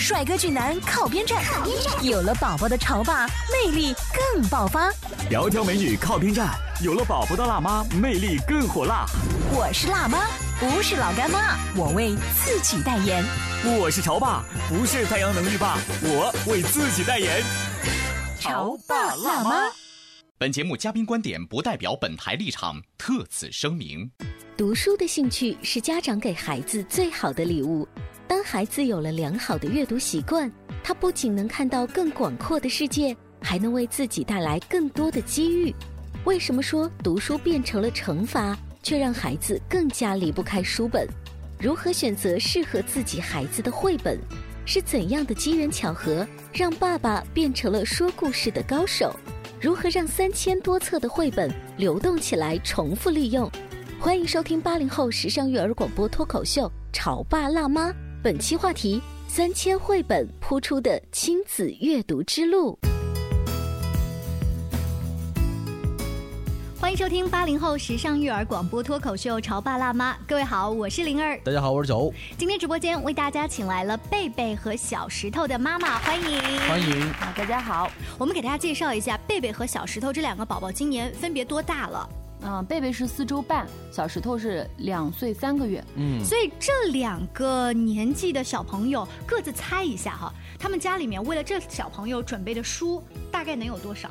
帅哥俊男靠边站，有了宝宝的潮爸魅力更爆发。窈窕美女靠边站，有了宝宝的辣妈魅力更火辣。我是辣妈，不是老干妈，我为自己代言。我是潮爸，不是太阳能浴霸，我为自己代言。潮爸辣妈。本节目嘉宾观点不代表本台立场，特此声明。读书的兴趣是家长给孩子最好的礼物。当孩子有了良好的阅读习惯，他不仅能看到更广阔的世界，还能为自己带来更多的机遇。为什么说读书变成了惩罚，却让孩子更加离不开书本？如何选择适合自己孩子的绘本？是怎样的机缘巧合让爸爸变成了说故事的高手？如何让三千多册的绘本流动起来，重复利用？欢迎收听八零后时尚育儿广播脱口秀《潮爸辣妈》。本期话题：三千绘本铺出的亲子阅读之路。欢迎收听八零后时尚育儿广播脱口秀《潮爸辣妈》，各位好，我是灵儿。大家好，我是九欧。今天直播间为大家请来了贝贝和小石头的妈妈，欢迎欢迎。啊，大家好。我们给大家介绍一下贝贝和小石头这两个宝宝今年分别多大了？嗯，贝贝是四周半，小石头是两岁三个月。嗯，所以这两个年纪的小朋友各自猜一下哈，他们家里面为了这小朋友准备的书大概能有多少？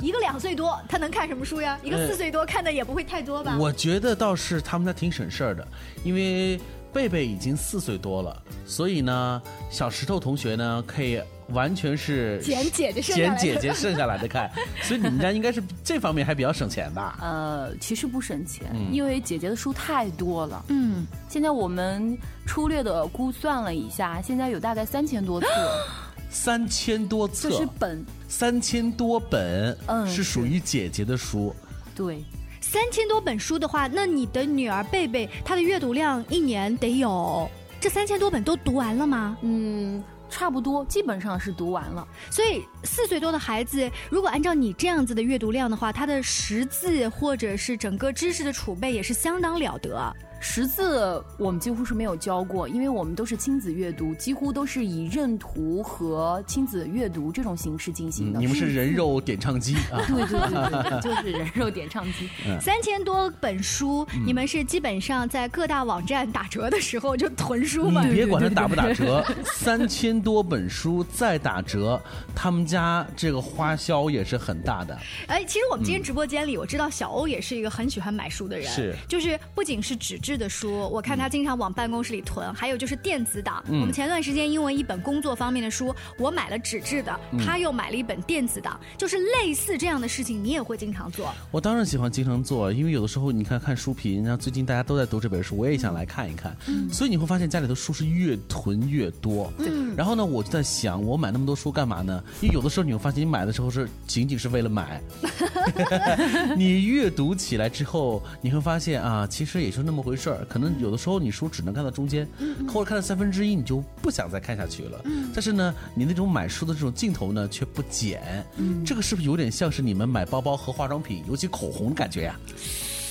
一个两岁多，他能看什么书呀？一个四岁多，看的也不会太多吧？我觉得倒是他们家挺省事儿的，因为贝贝已经四岁多了，所以呢，小石头同学呢可以。完全是捡姐姐剩捡姐姐剩下来的看，所以你们家应该是这方面还比较省钱吧？呃，其实不省钱，因为姐姐的书太多了。嗯，现在我们粗略的估算了一下，现在有大概三千多册。三千多册，这是本。三千多本，嗯，是属于姐姐的书。对，三千多本书的话，那你的女儿贝贝她的阅读量一年得有这三千多本都读完了吗？嗯。差不多，基本上是读完了。所以四岁多的孩子，如果按照你这样子的阅读量的话，他的识字或者是整个知识的储备也是相当了得。识字我们几乎是没有教过，因为我们都是亲子阅读，几乎都是以认图和亲子阅读这种形式进行的。你们是人肉点唱机啊？对对对，就是人肉点唱机。三千多本书，你们是基本上在各大网站打折的时候就囤书吗？你别管它打不打折，三千多本书再打折，他们家这个花销也是很大的。哎，其实我们今天直播间里，我知道小欧也是一个很喜欢买书的人，是，就是不仅是纸质。的书，我看他经常往办公室里囤，还有就是电子档。我们前段时间因为一本工作方面的书，我买了纸质的，他又买了一本电子档，就是类似这样的事情，你也会经常做。我当然喜欢经常做，因为有的时候你看看书评，然后最近大家都在读这本书，我也想来看一看。所以你会发现家里的书是越囤越多。然后呢，我就在想，我买那么多书干嘛呢？因为有的时候你会发现，你买的时候是仅仅是为了买。你阅读起来之后，你会发现啊，其实也就那么回事。事儿可能有的时候你书只能看到中间，或者看到三分之一，你就不想再看下去了。但是呢，你那种买书的这种劲头呢却不减。这个是不是有点像是你们买包包和化妆品，尤其口红的感觉呀？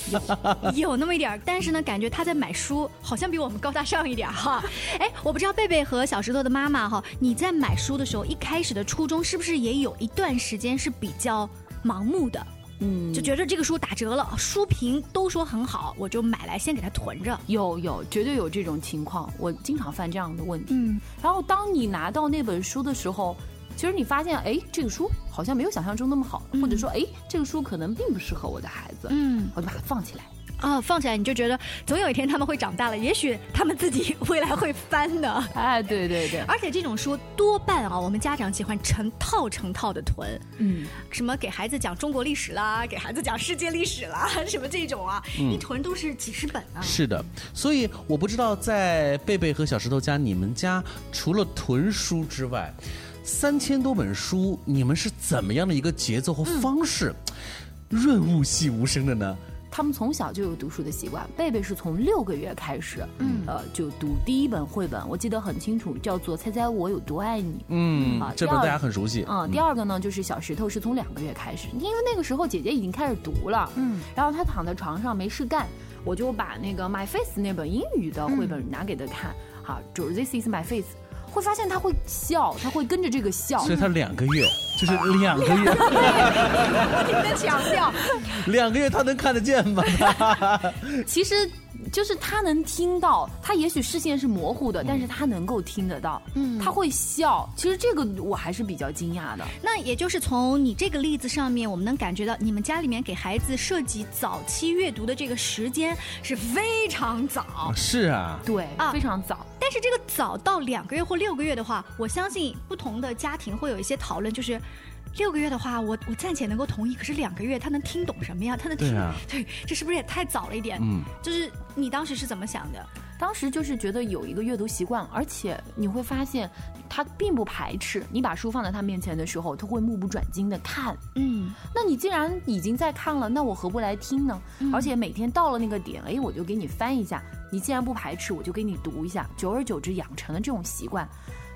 有那么一点儿，但是呢，感觉他在买书好像比我们高大上一点哈。哎，我不知道贝贝和小石头的妈妈哈，你在买书的时候一开始的初衷是不是也有一段时间是比较盲目的？嗯，就觉得这个书打折了，书评都说很好，我就买来先给它囤着。有有，绝对有这种情况，我经常犯这样的问题。嗯，然后当你拿到那本书的时候，其实你发现，哎，这个书好像没有想象中那么好，或者说，哎，这个书可能并不适合我的孩子。嗯，我就把它放起来。啊，放起来你就觉得总有一天他们会长大了，也许他们自己未来会翻的。哎，对对对，而且这种书多半啊，我们家长喜欢成套成套的囤，嗯，什么给孩子讲中国历史啦，给孩子讲世界历史啦，什么这种啊，一囤都是几十本啊。是的，所以我不知道在贝贝和小石头家，你们家除了囤书之外，三千多本书，你们是怎么样的一个节奏和方式，润物细无声的呢？他们从小就有读书的习惯，贝贝是从六个月开始，嗯，呃，就读第一本绘本，我记得很清楚，叫做《猜猜我有多爱你》。嗯，啊，这本大家很熟悉。嗯，第二个呢，就是小石头是从两个月开始，因为那个时候姐姐已经开始读了，嗯，然后她躺在床上没事干，我就把那个《My Face》那本英语的绘本拿给她看，好，就是 This is my face。会发现他会笑，他会跟着这个笑，所以他两个月就是两个月，不停 的强调，两个月他能看得见吗？其实。就是他能听到，他也许视线是模糊的，但是他能够听得到。嗯，他会笑。其实这个我还是比较惊讶的。那也就是从你这个例子上面，我们能感觉到你们家里面给孩子设计早期阅读的这个时间是非常早。是啊，对，啊，非常早。但是这个早到两个月或六个月的话，我相信不同的家庭会有一些讨论，就是。六个月的话，我我暂且能够同意。可是两个月，他能听懂什么呀？他能听对，这是不是也太早了一点？嗯，就是你当时是怎么想的？当时就是觉得有一个阅读习惯，而且你会发现他并不排斥你把书放在他面前的时候，他会目不转睛的看。嗯，那你既然已经在看了，那我何不来听呢？而且每天到了那个点，哎，我就给你翻一下。你既然不排斥，我就给你读一下。久而久之，养成了这种习惯。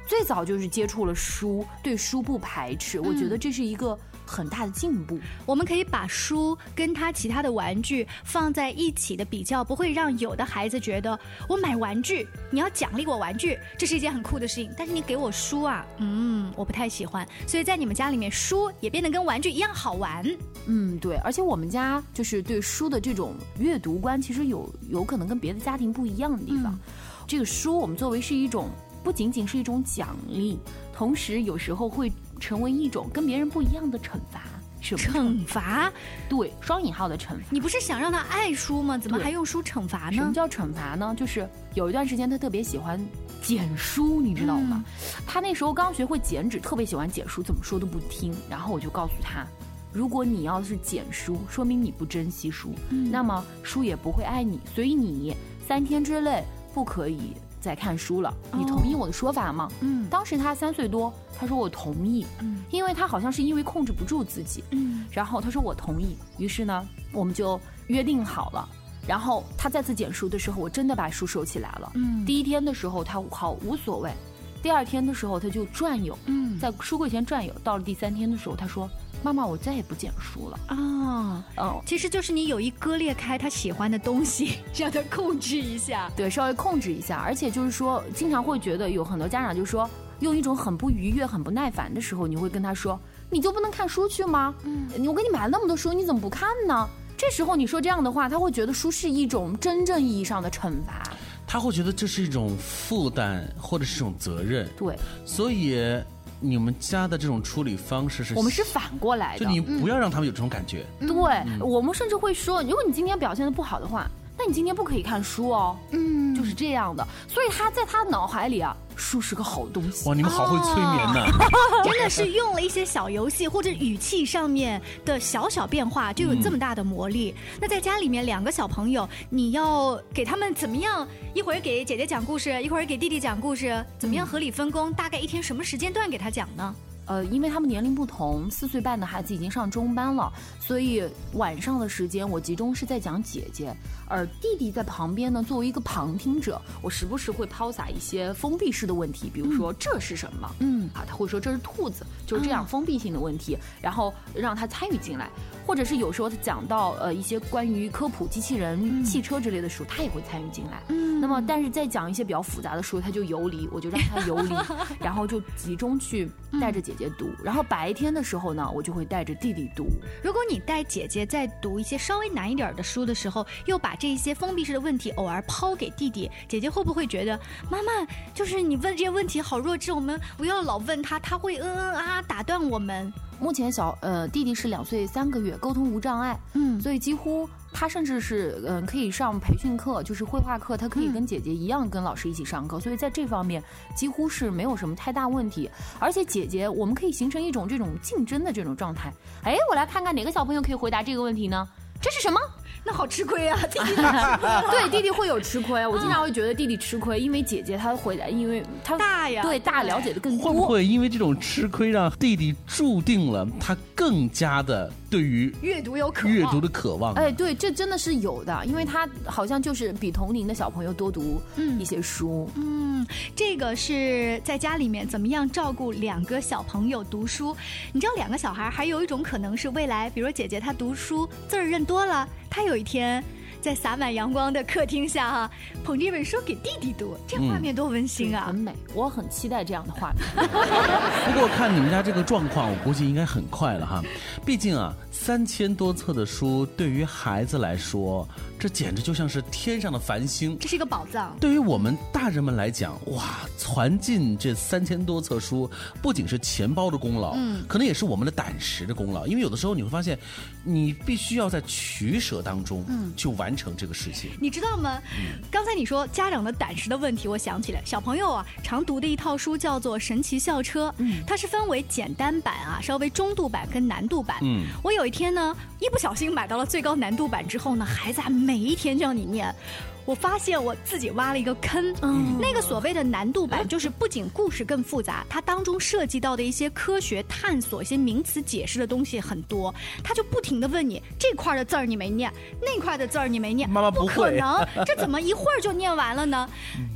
最早就是接触了书，对书不排斥，我觉得这是一个很大的进步。我们可以把书跟他其他的玩具放在一起的比较，不会让有的孩子觉得我买玩具你要奖励我玩具，这是一件很酷的事情。但是你给我书啊，嗯，我不太喜欢。所以在你们家里面，书也变得跟玩具一样好玩。嗯，对。而且我们家就是对书的这种阅读观，其实有有可能跟别的家庭不一样的地方。这个书我们作为是一种。不仅仅是一种奖励，同时有时候会成为一种跟别人不一样的惩罚。惩罚？对，双引号的惩罚。你不是想让他爱书吗？怎么还用书惩罚呢？什么叫惩罚呢？就是有一段时间他特别喜欢捡书，你知道吗？他那时候刚学会剪纸，特别喜欢捡书，怎么说都不听。然后我就告诉他，如果你要是捡书，说明你不珍惜书，那么书也不会爱你。所以你三天之内不可以。在看书了，你同意我的说法吗？嗯，当时他三岁多，他说我同意，嗯，因为他好像是因为控制不住自己，嗯，然后他说我同意，于是呢，我们就约定好了，然后他再次捡书的时候，我真的把书收起来了，嗯，第一天的时候他好无所谓，第二天的时候他就转悠，嗯，在书柜前转悠，到了第三天的时候，他说。妈妈，我再也不捡书了啊！哦，其实就是你有意割裂开他喜欢的东西，让他控制一下，对，稍微控制一下。而且就是说，经常会觉得有很多家长就说，用一种很不愉悦、很不耐烦的时候，你会跟他说：“你就不能看书去吗？嗯，我给你买了那么多书，你怎么不看呢？”这时候你说这样的话，他会觉得书是一种真正意义上的惩罚，他会觉得这是一种负担或者是一种责任。对，所以。你们家的这种处理方式是？我们是反过来的，就你不要让他们有这种感觉。对，我们甚至会说，如果你今天表现的不好的话。那你今天不可以看书哦，嗯，就是这样的，所以他在他脑海里啊，书是个好东西。哇，你们好会催眠呐，真的是用了一些小游戏或者语气上面的小小变化，就有这么大的魔力。那在家里面两个小朋友，你要给他们怎么样？一会儿给姐姐讲故事，一会儿给弟弟讲故事，怎么样合理分工？大概一天什么时间段给他讲呢？呃，因为他们年龄不同，四岁半的孩子已经上中班了，所以晚上的时间我集中是在讲姐姐，而弟弟在旁边呢，作为一个旁听者，我时不时会抛洒一些封闭式的问题，比如说这是什么？嗯，啊，他会说这是兔子，就是这样封闭性的问题，然后让他参与进来，或者是有时候他讲到呃一些关于科普机器人、汽车之类的书，他也会参与进来。嗯，那么但是在讲一些比较复杂的书，他就游离，我就让他游离，然后就集中去带着姐。姐读，然后白天的时候呢，我就会带着弟弟读。如果你带姐姐在读一些稍微难一点的书的时候，又把这些封闭式的问题偶尔抛给弟弟，姐姐会不会觉得妈妈就是你问这些问题好弱智？我们不要老问他，他会嗯嗯啊打断我们。目前小呃弟弟是两岁三个月，沟通无障碍，嗯，所以几乎。他甚至是嗯可以上培训课，就是绘画课，他可以跟姐姐一样跟老师一起上课，所以在这方面几乎是没有什么太大问题。而且姐姐，我们可以形成一种这种竞争的这种状态。哎，我来看看哪个小朋友可以回答这个问题呢？这是什么？那好吃亏啊！弟弟 对弟弟会有吃亏，我经常会觉得弟弟吃亏，因为姐姐她回来，因为她大呀，对大了解的更多。会不会因为这种吃亏，让弟弟注定了他更加的对于阅读有渴望阅读的渴望？哎，对，这真的是有的，因为他好像就是比同龄的小朋友多读一些书。嗯，这个是在家里面怎么样照顾两个小朋友读书？你知道，两个小孩还有一种可能是未来，比如姐姐她读书字儿认多了。他有一天，在洒满阳光的客厅下，哈，捧着一本书给弟弟读，这画面多温馨啊！很美，我很期待这样的画面。不过看你们家这个状况，我估计应该很快了哈。毕竟啊，三千多册的书对于孩子来说，这简直就像是天上的繁星。这是一个宝藏。对于我们大人们来讲，哇，攒进这三千多册书，不仅是钱包的功劳，嗯，可能也是我们的胆识的功劳。因为有的时候你会发现，你必须要在取舍当中，嗯，去完成这个事情。你知道吗？刚才你说家长的胆识的问题，我想起来，小朋友啊常读的一套书叫做《神奇校车》，嗯，它是分为简单版啊、稍微中度版跟难度版。嗯，我有一天呢，一不小心买到了最高难度版之后呢，孩子还每一天叫你念。我发现我自己挖了一个坑。嗯，那个所谓的难度版，就是不仅故事更复杂，它当中涉及到的一些科学探索、一些名词解释的东西很多。他就不停的问你这块的字儿你没念，那块的字儿你没念，妈妈不可能，这怎么一会儿就念完了呢？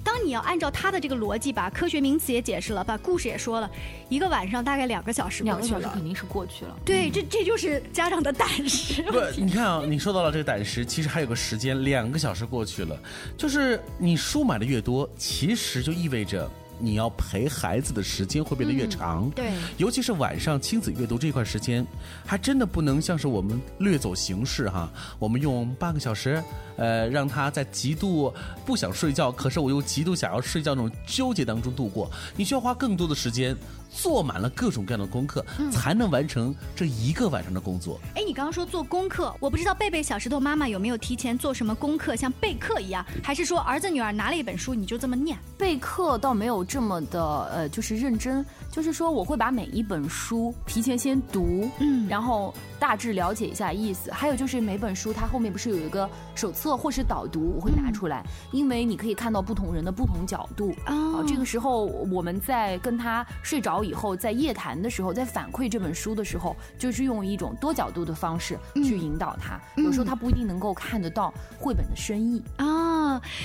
当你要按照他的这个逻辑，把科学名词也解释了，把故事也说了，一个晚上大概两个小时过两个。小时肯定是过去了。对，这这就是家长的 胆识。不，你看啊，你说到了这个胆识，其实还有个时间，两个小时过去了，就是你书买的越多，其实就意味着。你要陪孩子的时间会变得越长，对，尤其是晚上亲子阅读这块时间，还真的不能像是我们略走形式哈。我们用半个小时，呃，让他在极度不想睡觉，可是我又极度想要睡觉那种纠结当中度过。你需要花更多的时间，做满了各种各样的功课，才能完成这一个晚上的工作。哎，你刚刚说做功课，我不知道贝贝小石头妈妈有没有提前做什么功课，像备课一样，还是说儿子女儿拿了一本书你就这么念？备课倒没有这么的呃，就是认真，就是说我会把每一本书提前先读，嗯，然后大致了解一下意思。还有就是每本书它后面不是有一个手册或是导读，我会拿出来，因为你可以看到不同人的不同角度啊。这个时候我们在跟他睡着以后，在夜谈的时候，在反馈这本书的时候，就是用一种多角度的方式去引导他。有时候他不一定能够看得到绘本的深意啊。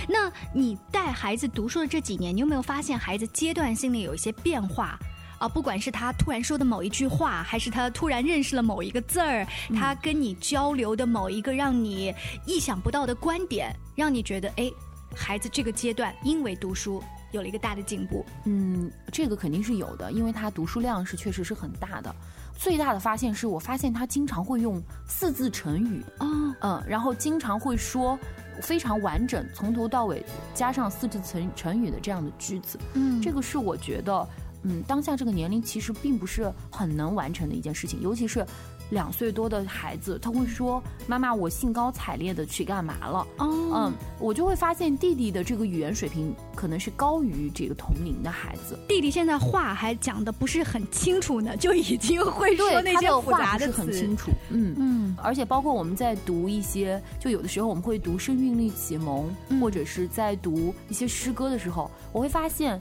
那你带孩子读书的这几年，你有没有发现孩子阶段性的有一些变化？啊，不管是他突然说的某一句话，还是他突然认识了某一个字儿，他跟你交流的某一个让你意想不到的观点，让你觉得哎，孩子这个阶段因为读书有了一个大的进步。嗯，这个肯定是有的，因为他读书量是确实是很大的。最大的发现是我发现他经常会用四字成语啊，嗯，然后经常会说非常完整，从头到尾加上四字成成语的这样的句子。嗯，这个是我觉得，嗯，当下这个年龄其实并不是很能完成的一件事情，尤其是。两岁多的孩子，他会说：“妈妈，我兴高采烈的去干嘛了？”哦，嗯，我就会发现弟弟的这个语言水平可能是高于这个同龄的孩子。弟弟现在话还讲的不是很清楚呢，就已经会说那些复杂的词。很清楚，嗯嗯。而且包括我们在读一些，就有的时候我们会读《声韵律启蒙》，或者是在读一些诗歌的时候，我会发现，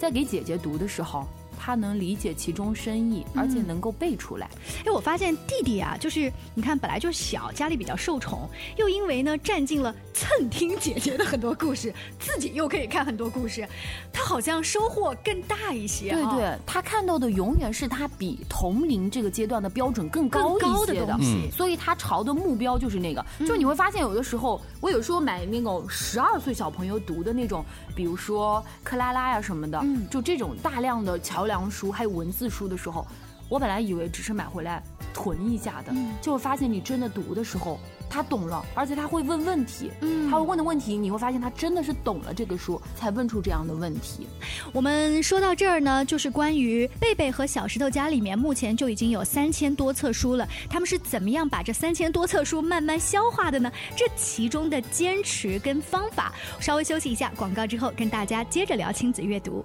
在给姐姐读的时候。他能理解其中深意，而且能够背出来。哎，我发现弟弟啊，就是你看，本来就小，家里比较受宠，又因为呢占尽了蹭听姐姐的很多故事，自己又可以看很多故事，他好像收获更大一些。对对，他看到的永远是他比同龄这个阶段的标准更高一些的东西，所以他朝的目标就是那个。就你会发现，有的时候我有时候买那种十二岁小朋友读的那种，比如说克拉拉呀什么的，就这种大量的桥。良书还有文字书的时候，我本来以为只是买回来囤一下的，就会发现你真的读的时候，他懂了，而且他会问问题。嗯，他会问的问题，你会发现他真的是懂了这个书，才问出这样的问题。我们说到这儿呢，就是关于贝贝和小石头家里面目前就已经有三千多册书了，他们是怎么样把这三千多册书慢慢消化的呢？这其中的坚持跟方法，稍微休息一下，广告之后跟大家接着聊亲子阅读。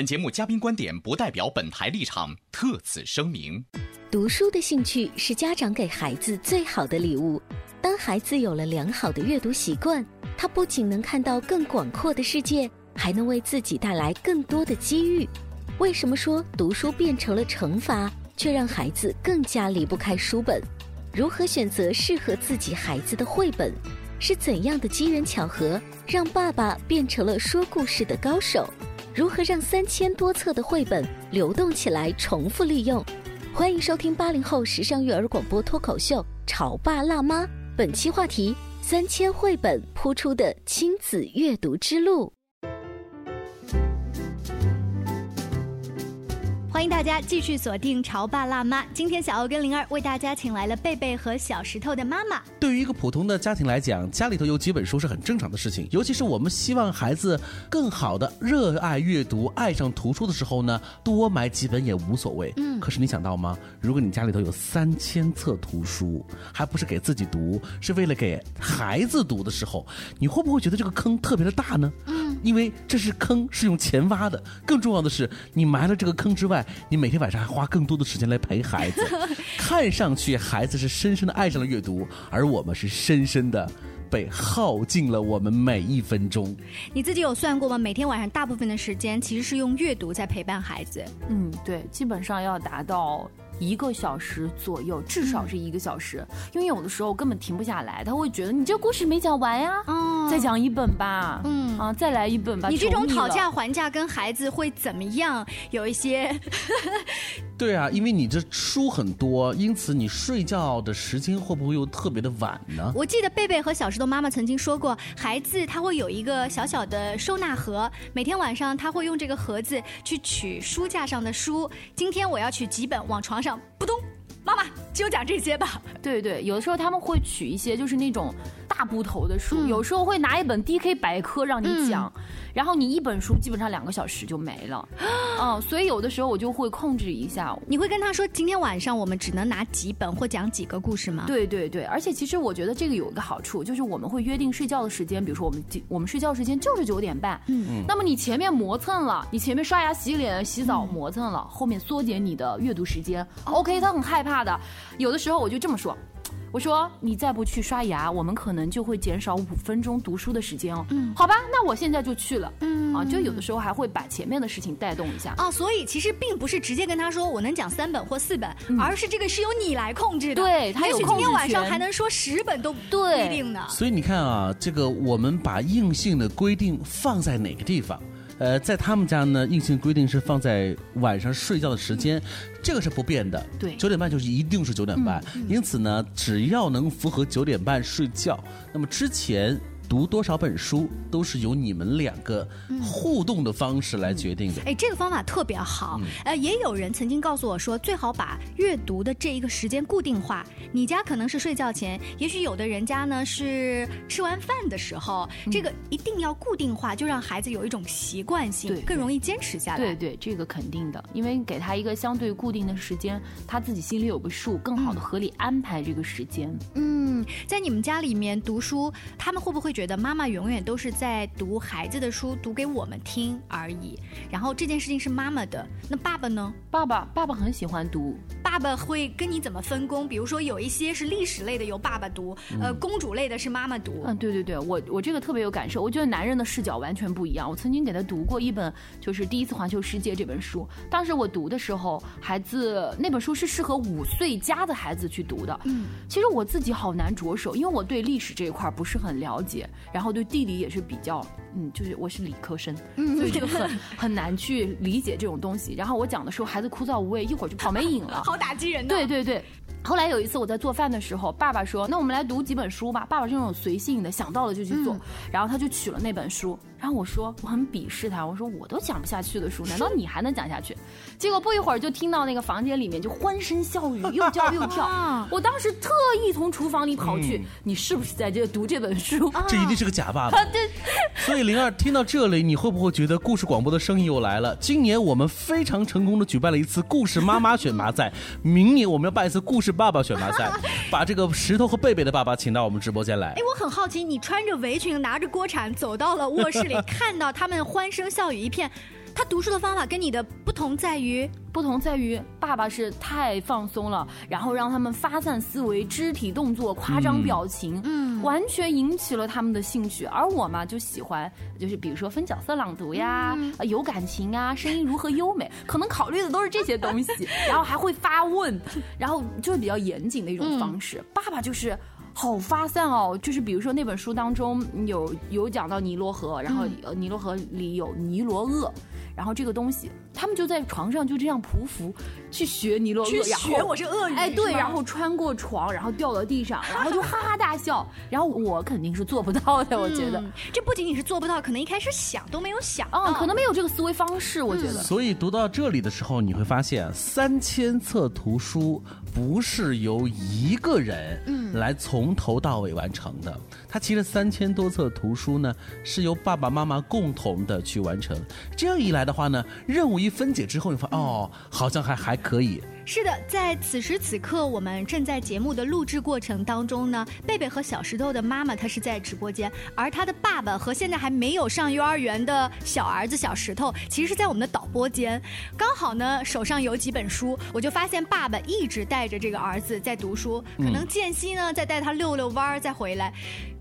本节目嘉宾观点不代表本台立场，特此声明。读书的兴趣是家长给孩子最好的礼物。当孩子有了良好的阅读习惯，他不仅能看到更广阔的世界，还能为自己带来更多的机遇。为什么说读书变成了惩罚，却让孩子更加离不开书本？如何选择适合自己孩子的绘本？是怎样的机缘巧合让爸爸变成了说故事的高手？如何让三千多册的绘本流动起来，重复利用？欢迎收听八零后时尚育儿广播脱口秀《潮爸辣妈》，本期话题：三千绘本铺出的亲子阅读之路。欢迎大家继续锁定《潮爸辣妈》。今天小欧跟灵儿为大家请来了贝贝和小石头的妈妈。对于一个普通的家庭来讲，家里头有几本书是很正常的事情。尤其是我们希望孩子更好的热爱阅读、爱上图书的时候呢，多买几本也无所谓。嗯。可是你想到吗？如果你家里头有三千册图书，还不是给自己读，是为了给孩子读的时候，你会不会觉得这个坑特别的大呢？嗯。因为这是坑，是用钱挖的。更重要的是，你埋了这个坑之外，你每天晚上还花更多的时间来陪孩子。看上去孩子是深深的爱上了阅读，而我们是深深的被耗尽了我们每一分钟。你自己有算过吗？每天晚上大部分的时间其实是用阅读在陪伴孩子。嗯，对，基本上要达到一个小时左右，至少是一个小时。因为有的时候根本停不下来，他会觉得你这故事没讲完呀，哦再讲一本吧，嗯啊，再来一本吧。你这种讨价还价跟孩子会怎么样？有一些 对啊，因为你这书很多，因此你睡觉的时间会不会又特别的晚呢？我记得贝贝和小石头妈妈曾经说过，孩子他会有一个小小的收纳盒，每天晚上他会用这个盒子去取书架上的书。今天我要取几本，往床上扑通，妈妈就讲这些吧。对对，有的时候他们会取一些就是那种大部头的书，有时候会拿一本 DK 百科让你讲，然后你一本书基本上两个小时就没了，嗯，所以有的时候我就会控制一下。你会跟他说，今天晚上我们只能拿几本或讲几个故事吗？对对对，而且其实我觉得这个有一个好处，就是我们会约定睡觉的时间，比如说我们我们睡觉时间就是九点半，嗯，那么你前面磨蹭了，你前面刷牙、洗脸、洗澡磨蹭了，后面缩减你的阅读时间。OK，他很害怕的，有的时候我就这么说。我说你再不去刷牙，我们可能就会减少五分钟读书的时间哦。嗯，好吧，那我现在就去了。嗯，啊，就有的时候还会把前面的事情带动一下。啊，所以其实并不是直接跟他说我能讲三本或四本，而是这个是由你来控制的。对他有也许今天控制晚上还能说十本都不对一定呢。所以你看啊，这个我们把硬性的规定放在哪个地方？呃，在他们家呢，硬性规定是放在晚上睡觉的时间，这个是不变的。对九点半就是一定是九点半。因此呢，只要能符合九点半睡觉，那么之前读多少本书都是由你们两个互动的方式来决定的。哎，这个方法特别好。呃，也有人曾经告诉我说，最好把阅读的这一个时间固定化。你家可能是睡觉前，也许有的人家呢是吃完饭的时候，这个一定要固定化，就让孩子有一种习惯性，更容易坚持下来。对对，这个肯定的，因为给他一个相对固定的时间，他自己心里有个数，更好的合理安排这个时间。嗯，嗯，在你们家里面读书，他们会不会觉得妈妈永远都是在读孩子的书，读给我们听而已？然后这件事情是妈妈的，那爸爸呢？爸爸爸爸很喜欢读，爸爸会跟你怎么分工？比如说有一些是历史类的由爸爸读，呃，公主类的是妈妈读。嗯，对对对，我我这个特别有感受。我觉得男人的视角完全不一样。我曾经给他读过一本，就是《第一次环球世界》这本书。当时我读的时候，孩子那本书是适合五岁加的孩子去读的。嗯，其实我自己好难着手，因为我对历史这一块不是很了解，然后对地理也是比较，嗯，就是我是理科生，所以这个很很难去理解这种东西。然后我讲的时候，孩子枯燥无味，一会儿就跑没影了，好打击人的。对对对。后来有一次我在做饭的时候，爸爸说：“那我们来读几本书吧。”爸爸是那种随性的，想到了就去做，然后他就取了那本书。然后我说我很鄙视他，我说我都讲不下去的书，难道你还能讲下去？结果不一会儿就听到那个房间里面就欢声笑语，又叫又跳。我当时特意从厨房里跑去，你是不是在这读这本书？这一定是个假爸爸。对。所以灵儿听到这里，你会不会觉得故事广播的生意又来了？今年我们非常成功的举办了一次故事妈妈选拔赛，明年我们要办一次故事爸爸选拔赛，把这个石头和贝贝的爸爸请到我们直播间来。哎，我很好奇，你穿着围裙，拿着锅铲，走到了卧室里。看到他们欢声笑语一片，他读书的方法跟你的不同在于，不同在于爸爸是太放松了，然后让他们发散思维、肢体动作、夸张表情，嗯，完全引起了他们的兴趣。而我嘛，就喜欢就是比如说分角色朗读呀，有感情啊，声音如何优美，可能考虑的都是这些东西，然后还会发问，然后就是比较严谨的一种方式。爸爸就是。好发散哦，就是比如说那本书当中有有讲到尼罗河，然后尼罗河里有尼罗鳄，然后这个东西，他们就在床上就这样匍匐去学尼罗鳄，去学我是鳄鱼，哎对，然后穿过床，然后掉到地上，然后 就哈哈大笑，然后我肯定是做不到的，我觉得。这不仅仅是做不到，可能一开始想都没有想，嗯，可能没有这个思维方式，我觉得。所以读到这里的时候，你会发现三千册图书不是由一个人嗯。来从头到尾完成的，他其实三千多册图书呢是由爸爸妈妈共同的去完成，这样一来的话呢，任务一分解之后，你发哦，好像还还可以。是的，在此时此刻，我们正在节目的录制过程当中呢。贝贝和小石头的妈妈，她是在直播间，而他的爸爸和现在还没有上幼儿园的小儿子小石头，其实是在我们的导播间。刚好呢，手上有几本书，我就发现爸爸一直带着这个儿子在读书，可能间隙呢再带他遛遛弯儿再回来。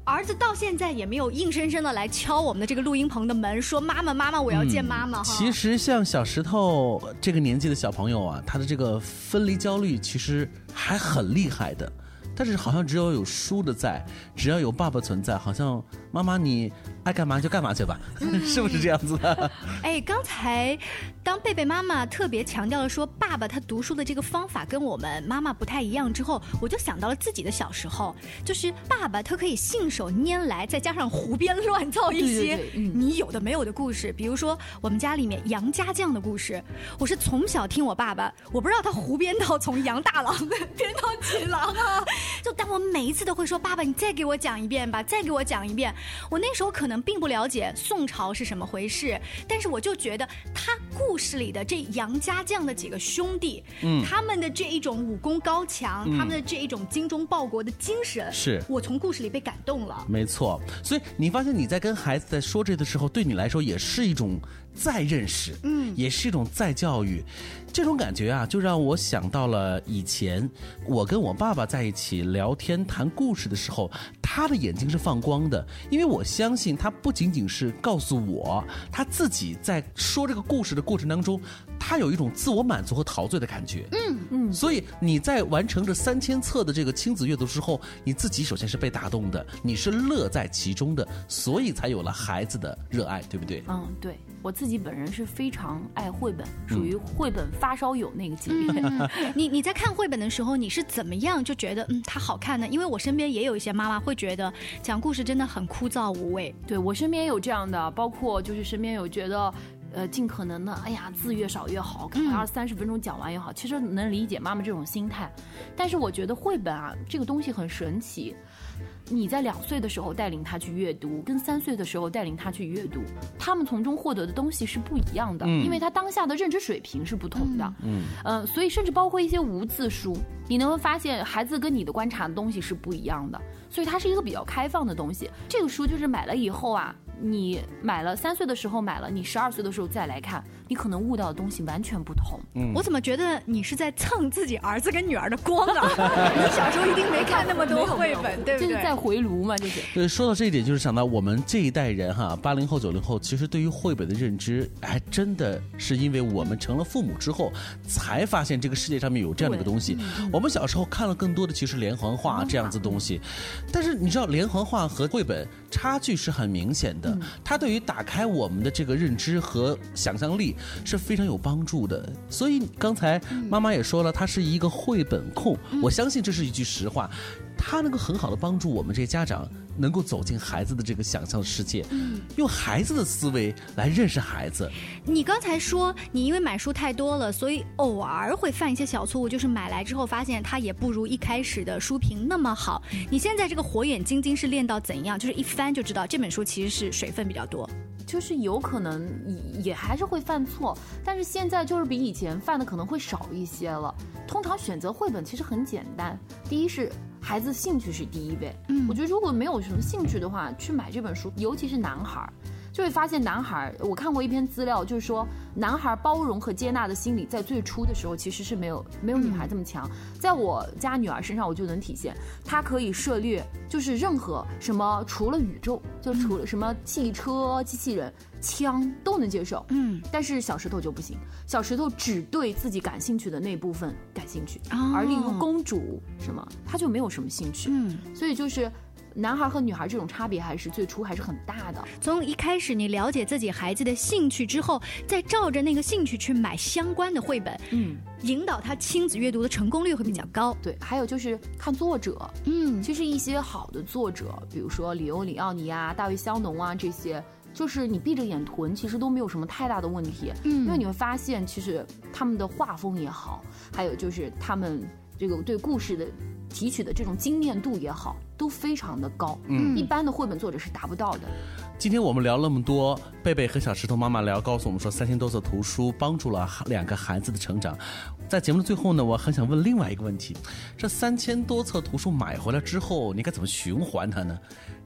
儿子到现在也没有硬生生的来敲我们的这个录音棚的门，说妈妈妈妈，我要见妈妈。其实像小石头这个年纪的小朋友啊，他的这个分离焦虑其实还很厉害的。但是好像只要有书的在，只要有爸爸存在，好像妈妈你爱干嘛就干嘛去吧，是不是这样子的？哎，刚才当贝贝妈妈特别强调了说爸爸他读书的这个方法跟我们妈妈不太一样之后，我就想到了自己的小时候，就是爸爸他可以信手拈来，再加上胡编乱造一些你有的没有的故事，比如说我们家里面杨家将的故事，我是从小听我爸爸，我不知道他胡编到从杨大郎编到几郎啊。就但我每一次都会说：“爸爸，你再给我讲一遍吧，再给我讲一遍。”我那时候可能并不了解宋朝是什么回事，但是我就觉得他故事里的这杨家将的几个兄弟，嗯，他们的这一种武功高强，他们的这一种精忠报国的精神，是我从故事里被感动了。没错，所以你发现你在跟孩子在说这的时候，对你来说也是一种再认识，嗯，也是一种再教育。这种感觉啊，就让我想到了以前我跟我爸爸在一起聊天谈故事的时候，他的眼睛是放光的，因为我相信他不仅仅是告诉我，他自己在说这个故事的过程当中，他有一种自我满足和陶醉的感觉。嗯嗯，所以你在完成这三千册的这个亲子阅读之后，你自己首先是被打动的，你是乐在其中的，所以才有了孩子的热爱，对不对？嗯，对我自己本人是非常爱绘本，属于绘本。发烧友那个级别，你你在看绘本的时候，你是怎么样就觉得嗯它好看呢？因为我身边也有一些妈妈会觉得讲故事真的很枯燥无味。对我身边也有这样的，包括就是身边有觉得呃，尽可能的，哎呀，字越少越好，可能二三十分钟讲完也好。其实能理解妈妈这种心态，但是我觉得绘本啊，这个东西很神奇。你在两岁的时候带领他去阅读，跟三岁的时候带领他去阅读，他们从中获得的东西是不一样的，因为他当下的认知水平是不同的。嗯，呃，所以甚至包括一些无字书，你能够发现孩子跟你的观察的东西是不一样的，所以它是一个比较开放的东西。这个书就是买了以后啊。你买了三岁的时候买了，你十二岁的时候再来看，你可能悟到的东西完全不同。嗯，我怎么觉得你是在蹭自己儿子跟女儿的光啊？你小时候一定没看那么多绘本，对不对？这是在回炉嘛？这是。对，说到这一点，就是想到我们这一代人哈，八零后、九零后，其实对于绘本的认知，还真的是因为我们成了父母之后，才发现这个世界上面有这样的一个东西。我们小时候看了更多的其实连环画这样子东西，但是你知道连环画和绘本差距是很明显的。它对于打开我们的这个认知和想象力是非常有帮助的。所以刚才妈妈也说了，她是一个绘本控，我相信这是一句实话。它能够很好的帮助我们这些家长，能够走进孩子的这个想象世界，用孩子的思维来认识孩子。你刚才说你因为买书太多了，所以偶尔会犯一些小错误，就是买来之后发现它也不如一开始的书评那么好。你现在这个火眼金睛是练到怎样？就是一翻就知道这本书其实是水分比较多。就是有可能也还是会犯错，但是现在就是比以前犯的可能会少一些了。通常选择绘本其实很简单，第一是孩子兴趣是第一位。嗯，我觉得如果没有什么兴趣的话，去买这本书，尤其是男孩儿。就会发现男孩，我看过一篇资料，就是说男孩包容和接纳的心理在最初的时候其实是没有没有女孩这么强。在我家女儿身上，我就能体现，她可以涉猎就是任何什么，除了宇宙，就除了什么汽车、机器人、枪都能接受。嗯，但是小石头就不行，小石头只对自己感兴趣的那部分感兴趣，而例如公主什么，他就没有什么兴趣。嗯，所以就是。男孩和女孩这种差别还是最初还是很大的。从一开始你了解自己孩子的兴趣之后，再照着那个兴趣去买相关的绘本，嗯，引导他亲子阅读的成功率会比较高。对，还有就是看作者，嗯，其实一些好的作者，比如说里欧里奥尼啊、大卫香农啊这些，就是你闭着眼囤，其实都没有什么太大的问题。嗯，因为你会发现，其实他们的画风也好，还有就是他们这个对故事的。提取的这种精炼度也好，都非常的高，嗯，一般的绘本作者是达不到的。今天我们聊那么多，贝贝和小石头妈妈聊，告诉我们说三千多册图书帮助了两个孩子的成长。在节目的最后呢，我很想问另外一个问题：这三千多册图书买回来之后，你该怎么循环它呢？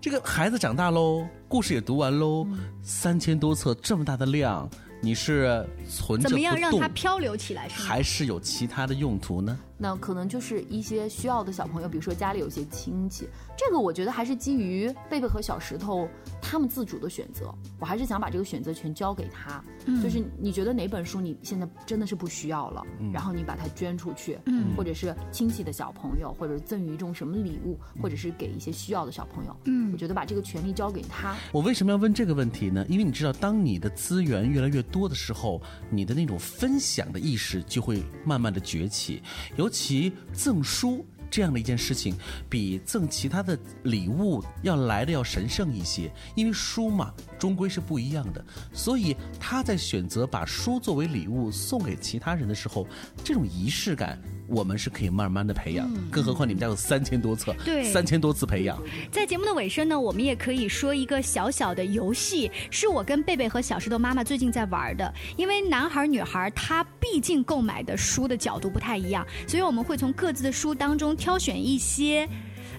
这个孩子长大喽，故事也读完喽，三千多册这么大的量。你是存着怎么样让它漂流起来？还是有其他的用途呢？那可能就是一些需要的小朋友，比如说家里有些亲戚，这个我觉得还是基于贝贝和小石头他们自主的选择。我还是想把这个选择权交给他，就是你觉得哪本书你现在真的是不需要了，然后你把它捐出去，或者是亲戚的小朋友，或者赠予一种什么礼物，或者是给一些需要的小朋友。嗯，我觉得把这个权利交给他。我为什么要问这个问题呢？因为你知道，当你的资源越来越多的时候，你的那种分享的意识就会慢慢的崛起，尤其赠书这样的一件事情，比赠其他的礼物要来的要神圣一些，因为书嘛，终归是不一样的，所以他在选择把书作为礼物送给其他人的时候，这种仪式感。我们是可以慢慢的培养，更何况你们家有三千多册，对，三千多次培养。在节目的尾声呢，我们也可以说一个小小的游戏，是我跟贝贝和小石头妈妈最近在玩的。因为男孩女孩他毕竟购买的书的角度不太一样，所以我们会从各自的书当中挑选一些。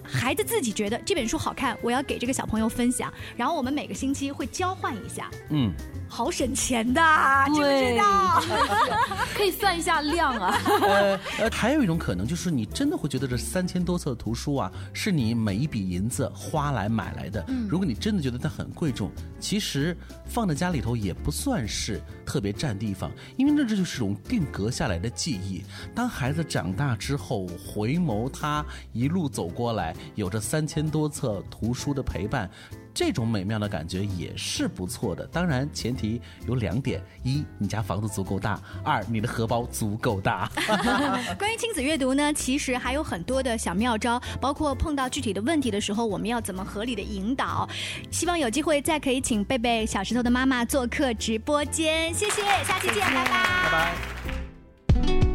孩子自己觉得这本书好看，我要给这个小朋友分享，然后我们每个星期会交换一下，嗯，好省钱的，知不知道？可以算一下量啊。呃呃，还有一种可能就是你真的会觉得这三千多册的图书啊，是你每一笔银子花来买来的。如果你真的觉得它很贵重，其实放在家里头也不算是特别占地方，因为那这就是种定格下来的记忆。当孩子长大之后，回眸他一路走过来。有着三千多册图书的陪伴，这种美妙的感觉也是不错的。当然，前提有两点：一，你家房子足够大；二，你的荷包足够大。关于亲子阅读呢，其实还有很多的小妙招，包括碰到具体的问题的时候，我们要怎么合理的引导。希望有机会再可以请贝贝小石头的妈妈做客直播间，谢谢，下期见，拜拜。拜拜。